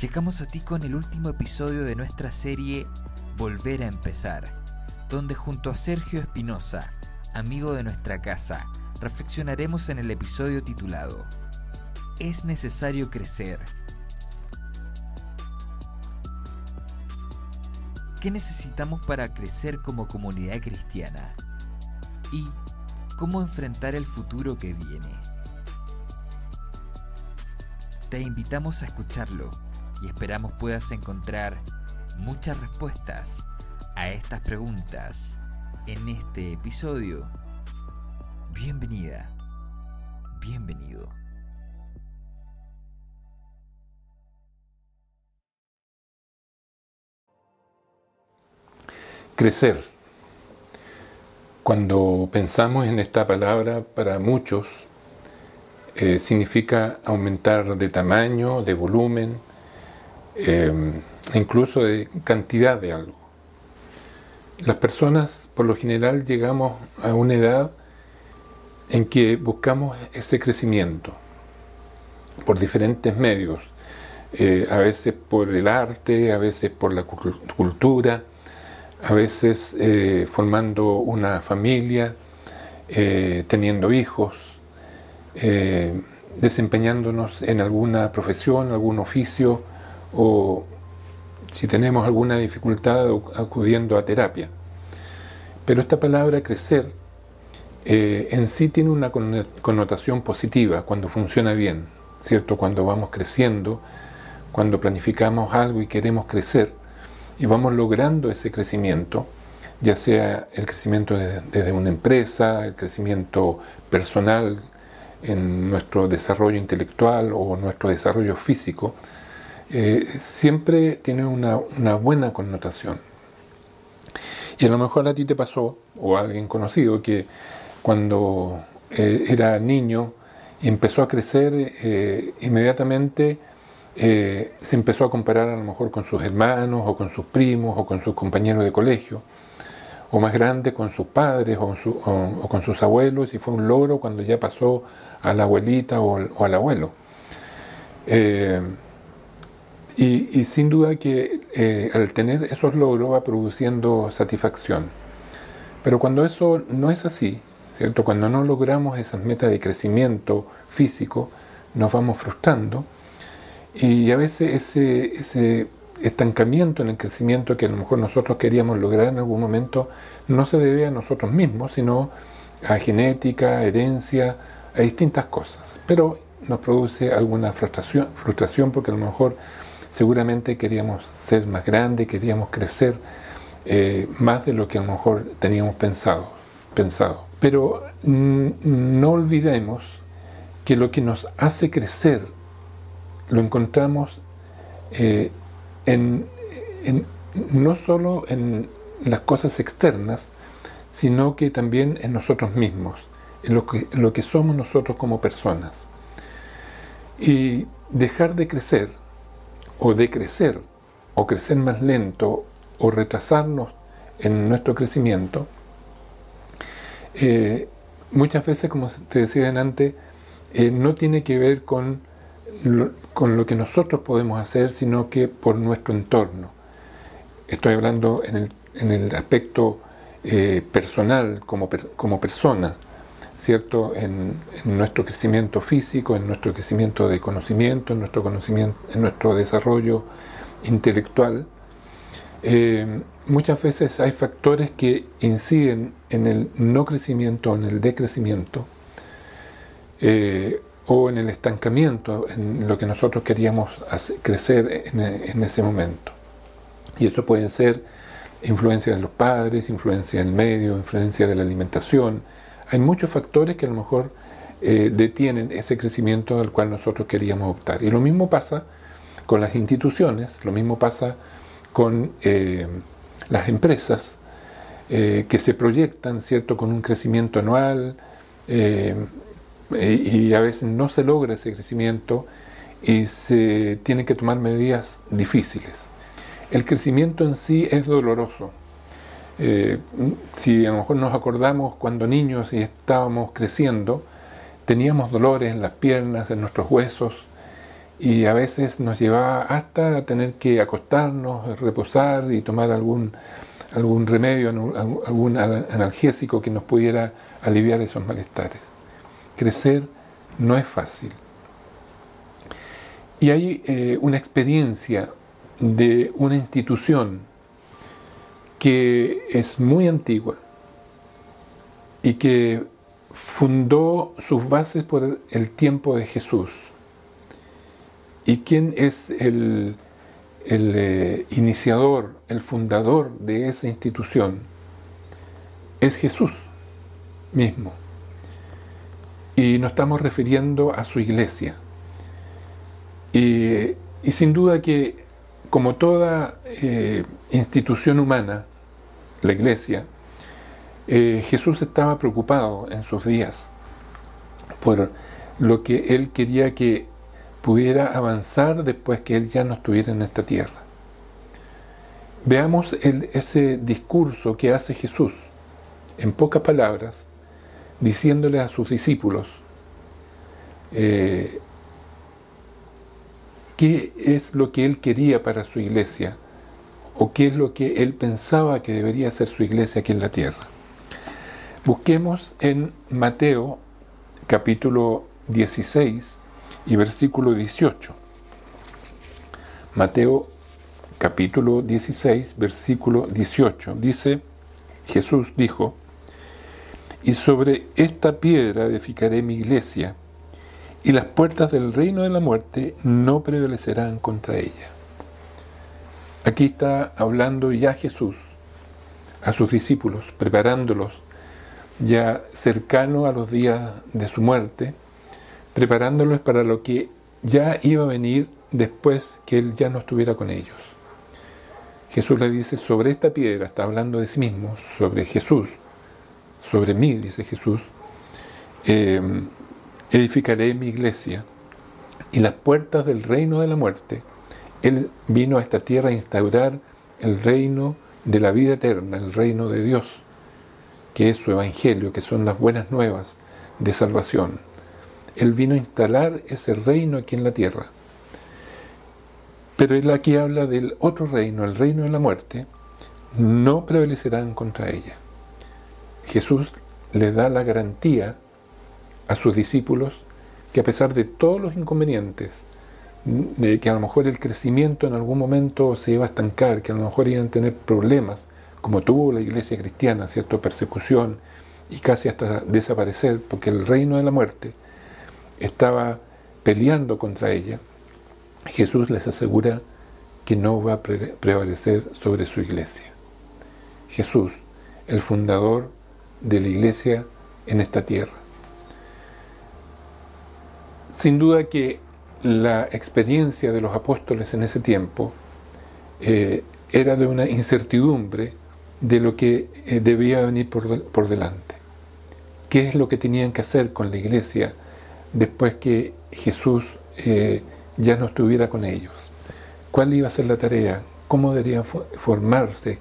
Llegamos a ti con el último episodio de nuestra serie Volver a empezar, donde junto a Sergio Espinosa, amigo de nuestra casa, reflexionaremos en el episodio titulado Es necesario crecer. ¿Qué necesitamos para crecer como comunidad cristiana? ¿Y cómo enfrentar el futuro que viene? Te invitamos a escucharlo y esperamos puedas encontrar muchas respuestas a estas preguntas en este episodio. Bienvenida, bienvenido. Crecer. Cuando pensamos en esta palabra, para muchos eh, significa aumentar de tamaño, de volumen, eh, incluso de cantidad de algo. Las personas por lo general llegamos a una edad en que buscamos ese crecimiento por diferentes medios, eh, a veces por el arte, a veces por la cultura, a veces eh, formando una familia, teniendo hijos, desempeñándonos en alguna profesión, algún oficio, o si tenemos alguna dificultad acudiendo a terapia. Pero esta palabra crecer eh, en sí tiene una connotación positiva cuando funciona bien, ¿cierto? Cuando vamos creciendo, cuando planificamos algo y queremos crecer y vamos logrando ese crecimiento, ya sea el crecimiento desde una empresa, el crecimiento personal en nuestro desarrollo intelectual o nuestro desarrollo físico, eh, siempre tiene una, buena connotación. Y a lo mejor a ti te pasó, o a alguien conocido, que cuando eh, era niño empezó a crecer, eh, inmediatamente se empezó a comparar a lo mejor con sus hermanos, o con sus primos, o con sus compañeros de colegio, o más grande con sus padres, o, con sus abuelos, y fue un logro cuando ya pasó a la abuelita o, o al abuelo. Y, sin duda que eh, al tener esos logros va produciendo satisfacción. Pero cuando eso no es así, ¿cierto? Cuando no logramos esas metas de crecimiento físico, nos vamos frustrando y a veces ese, ese estancamiento en el crecimiento que a lo mejor nosotros queríamos lograr en algún momento no se debe a nosotros mismos, sino a genética, herencia, a distintas cosas. Pero nos produce alguna frustración, frustración porque a lo mejor seguramente queríamos ser más grandes, queríamos crecer eh, más de lo que a lo mejor teníamos pensado. pensado. Pero no olvidemos que lo que nos hace crecer lo encontramos eh, en, no solo en las cosas externas, sino que también en nosotros mismos, en lo que, en lo que somos nosotros como personas. Y dejar de crecer o de crecer, o crecer más lento, o retrasarnos en nuestro crecimiento, eh, muchas veces, como te decía antes, eh, no tiene que ver con lo, con lo que nosotros podemos hacer, sino que por nuestro entorno. Estoy hablando en el, en el aspecto eh, personal, como, como persona, ¿cierto? En, nuestro crecimiento físico, en nuestro crecimiento de conocimiento, en nuestro, conocimiento, en nuestro desarrollo intelectual. Eh, muchas veces hay factores que inciden en el no crecimiento, en el decrecimiento, eh, o en el estancamiento, en lo que nosotros queríamos crecer en, en ese momento. Y eso puede ser influencia de los padres, influencia del medio, influencia de la alimentación, hay muchos factores que a lo mejor eh, detienen ese crecimiento al cual nosotros queríamos optar. Y lo mismo pasa con las instituciones, lo mismo pasa con eh, las empresas eh, que se proyectan, ¿cierto?, con un crecimiento anual y a veces no se logra ese crecimiento y se tienen que tomar medidas difíciles. El crecimiento en sí es doloroso. Si a lo mejor nos acordamos cuando niños y estábamos creciendo, teníamos dolores en las piernas, en nuestros huesos, y a veces nos llevaba hasta tener que acostarnos, reposar y tomar algún, algún remedio, algún analgésico que nos pudiera aliviar esos malestares. Crecer no es fácil. Y hay eh, una experiencia de una institución que es muy antigua y que fundó sus bases por el tiempo de Jesús ¿Y quién es el, eh, iniciador, el fundador de esa institución? Es Jesús mismo. Y nos estamos refiriendo a su iglesia. Y, sin duda que, como toda eh, institución humana, la iglesia, eh, Jesús estaba preocupado en sus días por lo que él quería que pudiera avanzar después que Él ya no estuviera en esta tierra. Veamos ese discurso que hace Jesús, en pocas palabras, diciéndole a sus discípulos eh, qué es lo que Él quería para su iglesia o qué es lo que Él pensaba que debería ser su iglesia aquí en la tierra. Busquemos en Mateo capítulo 16, y versículo 18. Mateo capítulo 16, versículo 18. Dice, Jesús dijo, y sobre esta piedra edificaré mi iglesia, y las puertas del reino de la muerte no prevalecerán contra ella. Aquí está hablando ya Jesús a sus discípulos, preparándolos ya cercano a los días de su muerte, preparándolos para lo que ya iba a venir después que Él ya no estuviera con ellos. Jesús le dice, sobre esta piedra, está hablando de sí mismo, sobre Jesús, sobre mí, dice Jesús, em, edificaré mi iglesia y las puertas del reino de la muerte. Él vino a esta tierra a instaurar el reino de la vida eterna, el reino de Dios, que es su evangelio, que son las buenas nuevas de salvación. Él vino a instalar ese reino aquí en la tierra. Pero él aquí habla del otro reino, el reino de la muerte, no prevalecerán contra ella. Jesús le da la garantía a sus discípulos que a pesar de todos los inconvenientes, de que a lo mejor el crecimiento en algún momento se iba a estancar, que a lo mejor iban a tener problemas, como tuvo la iglesia cristiana, cierta persecución y casi hasta desaparecer, porque el reino de la muerte estaba peleando contra ella, Jesús les asegura que no va a prevalecer sobre su iglesia. Jesús, el fundador de la iglesia en esta tierra. Sin duda que la experiencia de los apóstoles en ese tiempo eh, era de una incertidumbre de lo que eh, debía venir por, por delante. ¿Qué es lo que tenían que hacer con la iglesia después que Jesús eh, ya no estuviera con ellos. ¿Cuál iba a ser la tarea? ¿Cómo debería formarse?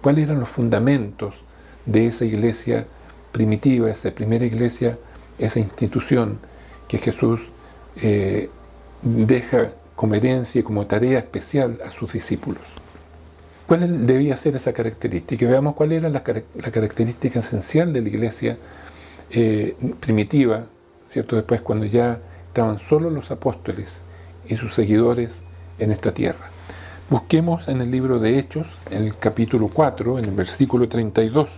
¿Cuáles eran los fundamentos de esa iglesia primitiva, esa primera iglesia, esa institución que Jesús deja como herencia y como tarea especial a sus discípulos? ¿Cuál debía ser esa característica? Veamos cuál era la, característica esencial de la iglesia eh, primitiva, ¿cierto? Después cuando ya estaban solo los apóstoles y sus seguidores en esta tierra. Busquemos en el libro de Hechos, en el capítulo 4, en el versículo 32.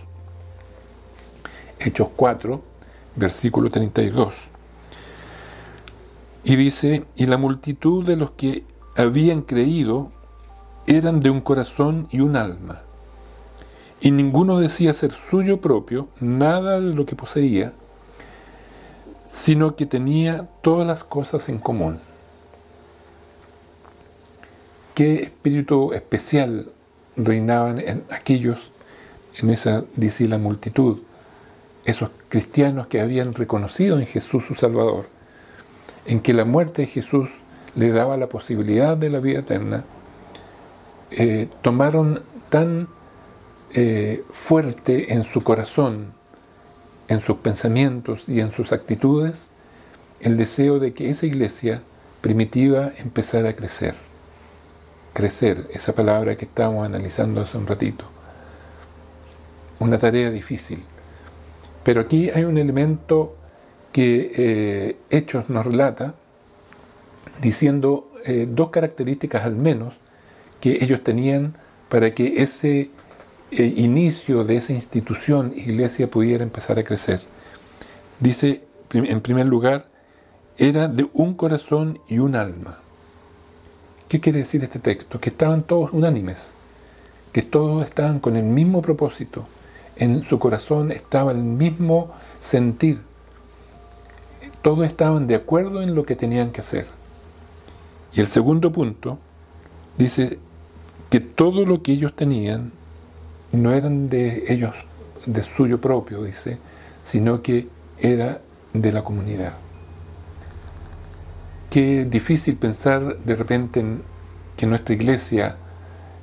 Hechos 4, versículo 32. Y dice, y la multitud de los que habían creído eran de un corazón y un alma. Y ninguno decía ser suyo propio nada de lo que poseía, sino que tenía todas las cosas en común. qué espíritu especial reinaban en aquellos, en esa, dice la multitud, esos cristianos que habían reconocido en Jesús su Salvador, en que la muerte de Jesús le daba la posibilidad de la vida eterna, eh, tomaron tan eh, fuerte en su corazón, en sus pensamientos y en sus actitudes, el deseo de que esa iglesia primitiva empezara a crecer. Crecer, esa palabra que estábamos analizando hace un ratito. Una tarea difícil. Pero aquí hay un elemento que eh, Hechos nos relata, diciendo eh, dos características al menos que ellos tenían para que ese eh, inicio de esa institución, iglesia, pudiera empezar a crecer. Dice, en primer lugar, era de un corazón y un alma. ¿Qué quiere decir este texto? Que estaban todos unánimes, que todos estaban con el mismo propósito, en su corazón estaba el mismo sentir, todos estaban de acuerdo en lo que tenían que hacer. Y el segundo punto dice que todo lo que ellos tenían no eran de ellos, de suyo propio, dice, sino que era de la comunidad. Qué difícil pensar de repente en que nuestra iglesia,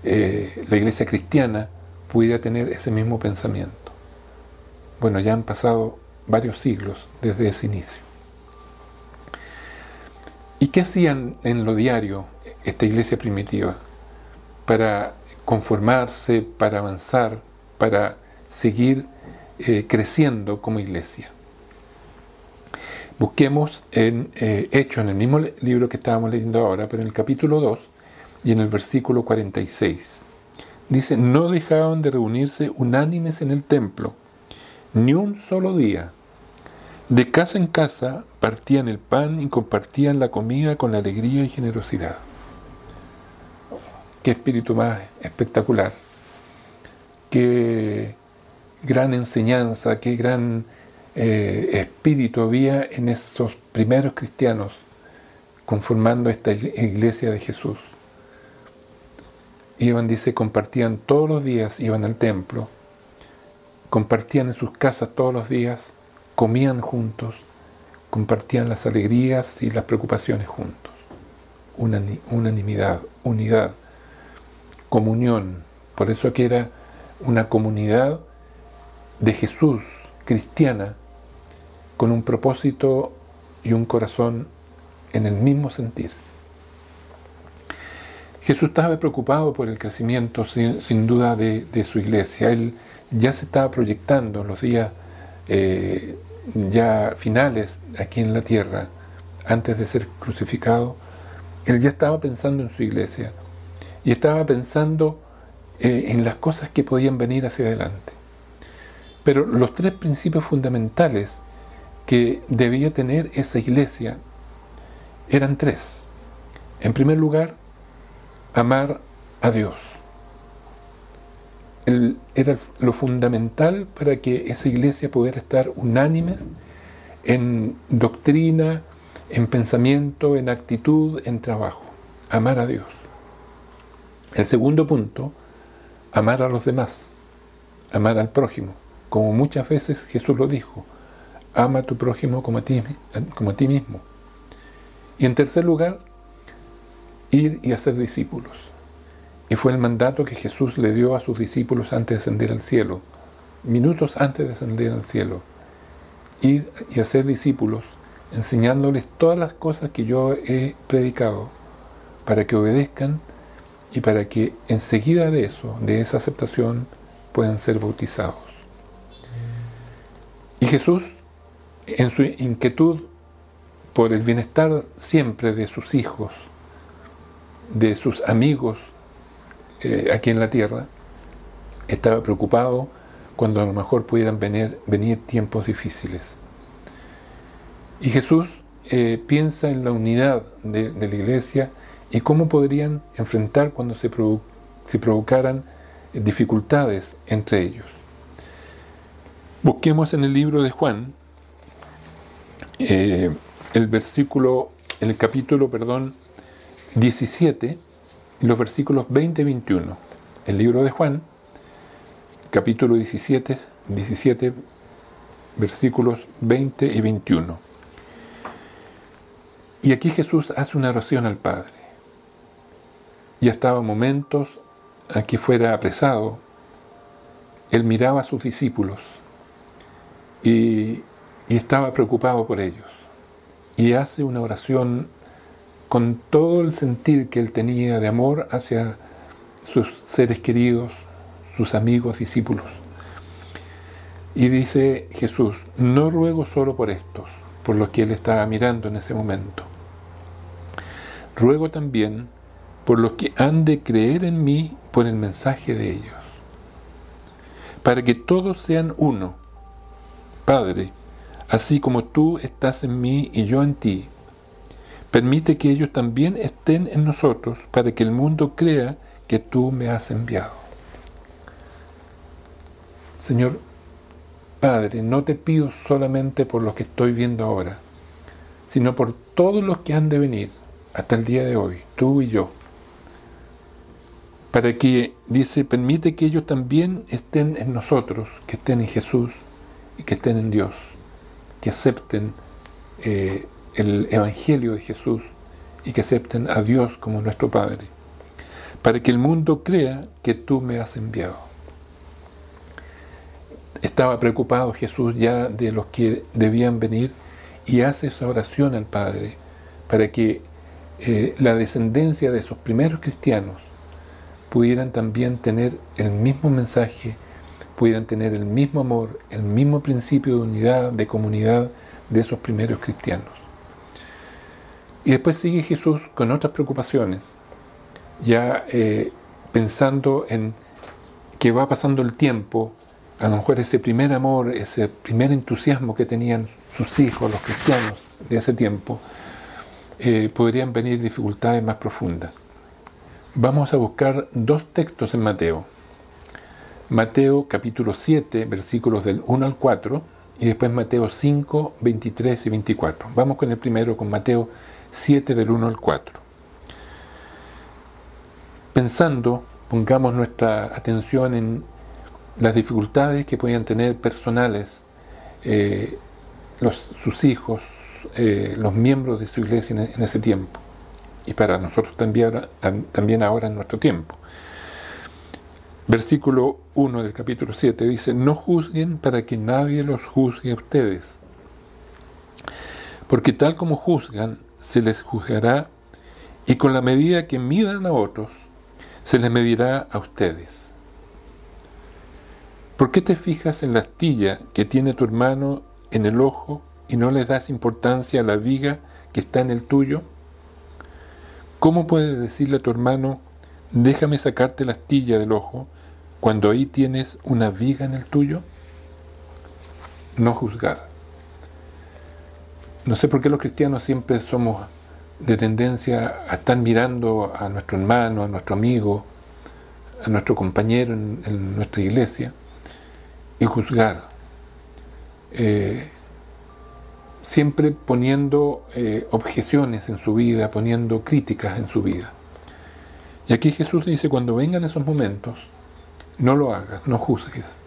eh, la iglesia cristiana, pudiera tener ese mismo pensamiento. Bueno, ya han pasado varios siglos desde ese inicio. ¿Y qué hacían en lo diario esta iglesia primitiva para conformarse, para avanzar, para seguir eh, creciendo como iglesia? Busquemos en eh, Hecho, en el mismo libro que estábamos leyendo ahora, pero en el capítulo 2 y en el versículo 46. Dice, no dejaban de reunirse unánimes en el templo, ni un solo día. De casa en casa partían el pan y compartían la comida con alegría y generosidad. Qué espíritu más espectacular. Qué gran enseñanza, qué gran eh, espíritu había en esos primeros cristianos conformando esta iglesia de Jesús. Iban, dice, compartían todos los días, iban al templo, compartían en sus casas todos los días, comían juntos, compartían las alegrías y las preocupaciones juntos. unanimidad, unidad, comunión. Por eso que era una comunidad de Jesús, cristiana, con un propósito y un corazón en el mismo sentir. Jesús estaba preocupado por el crecimiento sin, duda de, su iglesia. Él ya se estaba proyectando en los días eh, ya finales aquí en la tierra, antes de ser crucificado. Él ya estaba pensando en su iglesia y estaba pensando eh, en las cosas que podían venir hacia adelante. Pero los tres principios fundamentales que debía tener esa iglesia eran tres. En primer lugar, amar a Dios. Era lo fundamental para que esa iglesia pudiera estar unánimes en doctrina, en pensamiento, en actitud, en trabajo. Amar a Dios. El segundo punto, amar a los demás, amar al prójimo, como muchas veces Jesús lo dijo, ama a tu prójimo como a ti, como a ti mismo. Y en tercer lugar, ir y hacer discípulos. Y fue el mandato que Jesús le dio a sus discípulos antes de ascender al cielo, minutos antes de ascender al cielo. Ir y hacer discípulos, enseñándoles todas las cosas que yo he predicado, para que obedezcan y para que enseguida de eso, de esa aceptación, puedan ser bautizados. Y Jesús en su inquietud por el bienestar siempre de sus hijos, de sus amigos eh, aquí en la tierra, estaba preocupado cuando a lo mejor pudieran venir, venir tiempos difíciles. Y Jesús eh, piensa en la unidad de, la iglesia y cómo podrían enfrentar cuando se, provocaran dificultades entre ellos. Busquemos en el libro de Juan, eh, el versículo, el capítulo, perdón, 17, los versículos 20 y 21. El libro de Juan, capítulo 17, 17 versículos 20 y 21. Y aquí Jesús hace una oración al Padre. Ya estaba momentos a que fuera apresado. Él miraba a sus discípulos y, y estaba preocupado por ellos. Y hace una oración con todo el sentir que él tenía de amor hacia sus seres queridos, sus amigos, discípulos. Y dice Jesús, no ruego solo por estos, por los que él estaba mirando en ese momento. Ruego también por los que han de creer en mí por el mensaje de ellos, para que todos sean uno. Padre, así como tú estás en mí y yo en ti, permite que ellos también estén en nosotros para que el mundo crea que tú me has enviado. Señor, Padre, no te pido solamente por los que estoy viendo ahora, sino por todos los que han de venir hasta el día de hoy, tú y yo. Para que, dice, permite que ellos también estén en nosotros, que estén en Jesús y que estén en Dios, que acepten eh, el Evangelio de Jesús y que acepten a Dios como nuestro Padre, para que el mundo crea que tú me has enviado. Estaba preocupado Jesús ya de los que debían venir y hace esa oración al Padre para que eh, la descendencia de esos primeros cristianos pudieran también tener el mismo mensaje, pudieran tener el mismo amor, el mismo principio de unidad, de comunidad de esos primeros cristianos. Y después sigue Jesús con otras preocupaciones, ya eh, pensando en que va pasando el tiempo, a lo mejor ese primer amor, ese primer entusiasmo que tenían sus hijos, los cristianos de ese tiempo, eh, podrían venir dificultades más profundas. Vamos a buscar dos textos en Mateo. Mateo capítulo 7, versículos del 1 al 4, y después Mateo 5, 23 y 24. Vamos con el primero, con Mateo 7 del 1 al 4. Pensando, pongamos nuestra atención en las dificultades que podían tener personales eh, sus hijos, eh, los miembros de su iglesia en, ese tiempo y para nosotros también, también ahora en nuestro tiempo. Versículo 1 del capítulo 7 dice, no juzguen para que nadie los juzgue a ustedes, porque tal como juzgan, se les juzgará y con la medida que midan a otros, se les medirá a ustedes. ¿Por qué te fijas en la astilla que tiene tu hermano en el ojo y no le das importancia a la viga que está en el tuyo? ¿Cómo puedes decirle a tu hermano, déjame sacarte la astilla del ojo, cuando ahí tienes una viga en el tuyo? No juzgar. No sé por qué los cristianos siempre somos de tendencia a estar mirando a nuestro hermano, a nuestro amigo, a nuestro compañero en, nuestra iglesia y juzgar. Eh, siempre poniendo eh, objeciones en su vida, poniendo críticas en su vida. Y aquí Jesús dice, cuando vengan esos momentos, no lo hagas, no juzgues,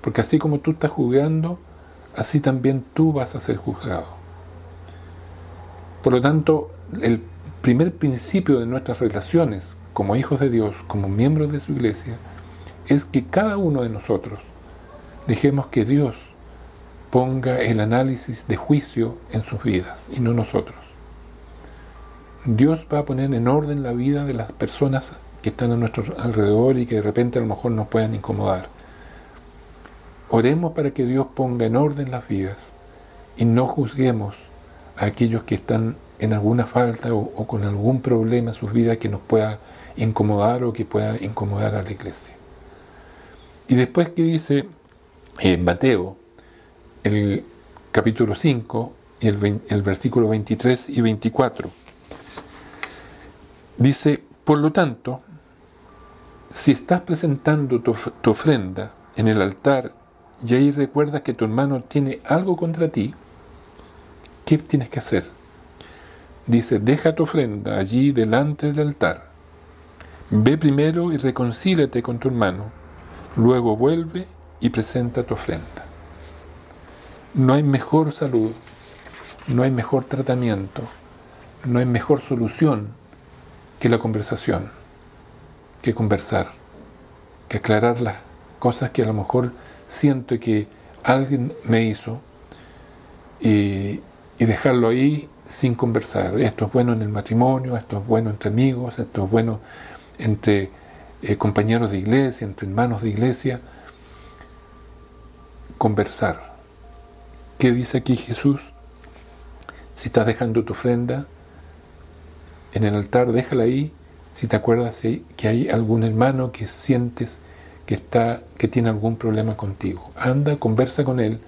porque así como tú estás juzgando, así también tú vas a ser juzgado. Por lo tanto, el primer principio de nuestras relaciones como hijos de Dios, como miembros de su iglesia, es que cada uno de nosotros dejemos que Dios ponga el análisis de juicio en sus vidas y no nosotros. Dios va a poner en orden la vida de las personas que están a nuestro alrededor y que de repente a lo mejor nos puedan incomodar. Oremos para que Dios ponga en orden las vidas y no juzguemos a aquellos que están en alguna falta o, con algún problema en sus vidas que nos pueda incomodar o que pueda incomodar a la iglesia. Y después que dice en Mateo, el capítulo 5 y el, versículo 23 y 24, dice, por lo tanto, si estás presentando tu, tu ofrenda en el altar y ahí recuerdas que tu hermano tiene algo contra ti, ¿qué tienes que hacer? Dice, deja tu ofrenda allí delante del altar. Ve primero y reconcílate con tu hermano, luego vuelve y presenta tu ofrenda. No hay mejor salud, no hay mejor tratamiento, no hay mejor solución que la conversación, que conversar, que aclarar las cosas que a lo mejor siento que alguien me hizo y, dejarlo ahí sin conversar. Esto es bueno en el matrimonio, esto es bueno entre amigos, esto es bueno entre eh, compañeros de iglesia, entre hermanos de iglesia. Conversar. ¿Qué dice aquí Jesús? Si estás dejando tu ofrenda en el altar, déjala ahí. Si te acuerdas que hay algún hermano que sientes que, está, que tiene algún problema contigo, anda, conversa con él,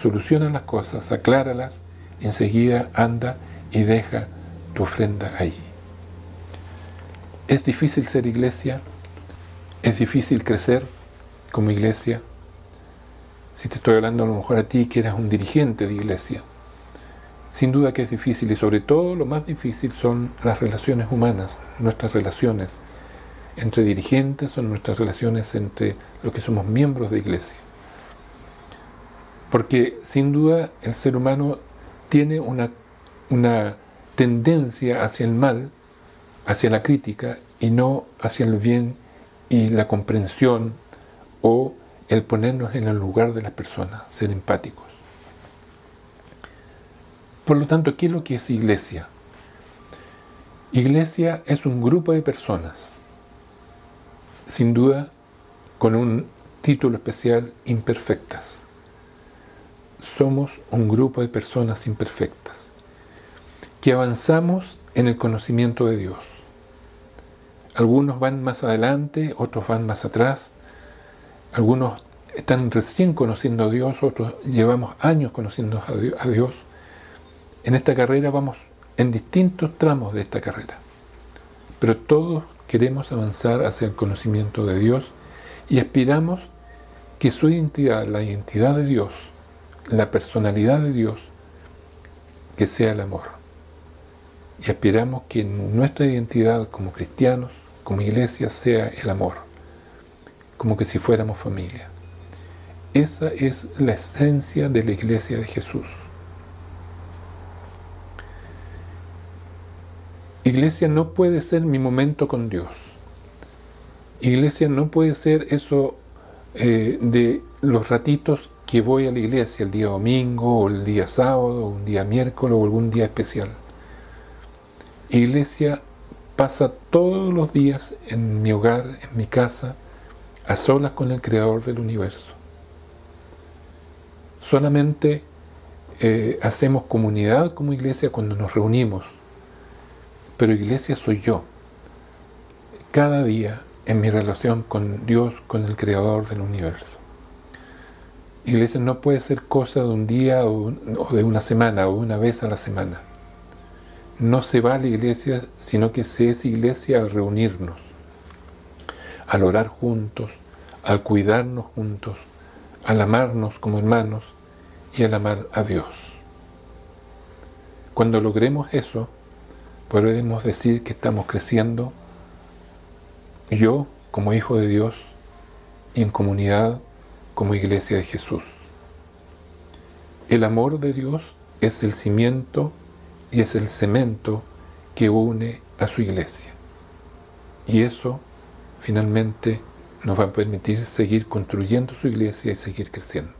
soluciona las cosas, acláralas, enseguida anda y deja tu ofrenda ahí. Es difícil ser iglesia, es difícil crecer como iglesia. Si te estoy hablando a lo mejor a ti que eres un dirigente de iglesia, sin duda que es difícil y sobre todo lo más difícil son las relaciones humanas, nuestras relaciones entre dirigentes, son nuestras relaciones entre los que somos miembros de iglesia. Porque sin duda el ser humano tiene una, una tendencia hacia el mal, hacia la crítica y no hacia el bien y la comprensión o el ponernos en el lugar de las personas, ser empáticos. Por lo tanto, ¿qué es lo que es iglesia? Iglesia es un grupo de personas, sin duda con un título especial, imperfectas. Somos un grupo de personas imperfectas, que avanzamos en el conocimiento de Dios. Algunos van más adelante, otros van más atrás, algunos están recién conociendo a Dios, otros llevamos años conociendo a Dios en esta carrera vamos en distintos tramos de esta carrera, pero todos queremos avanzar hacia el conocimiento de Dios y aspiramos que su identidad, la identidad de Dios, la personalidad de Dios, que sea el amor. Y aspiramos que nuestra identidad como cristianos, como iglesia, sea el amor, como que si fuéramos familia. Esa es la esencia de la iglesia de Jesús. Iglesia no puede ser mi momento con Dios. Iglesia no puede ser eso eh, de los ratitos que voy a la iglesia el día domingo o el día sábado o un día miércoles o algún día especial. Iglesia pasa todos los días en mi hogar, en mi casa, a solas con el Creador del universo. Solamente eh, hacemos comunidad como iglesia cuando nos reunimos pero iglesia soy yo. Cada día en mi relación con Dios, con el Creador del universo. Iglesia no puede ser cosa de un día o de una semana o una vez a la semana. No se va a la iglesia, sino que se es iglesia al reunirnos, al orar juntos, al cuidarnos juntos, al amarnos como hermanos y al amar a Dios. Cuando logremos eso, podemos decir que estamos creciendo yo como hijo de Dios y en comunidad como iglesia de Jesús. El amor de Dios es el cimiento y es el cemento que une a su iglesia. Y eso finalmente nos va a permitir seguir construyendo su iglesia y seguir creciendo.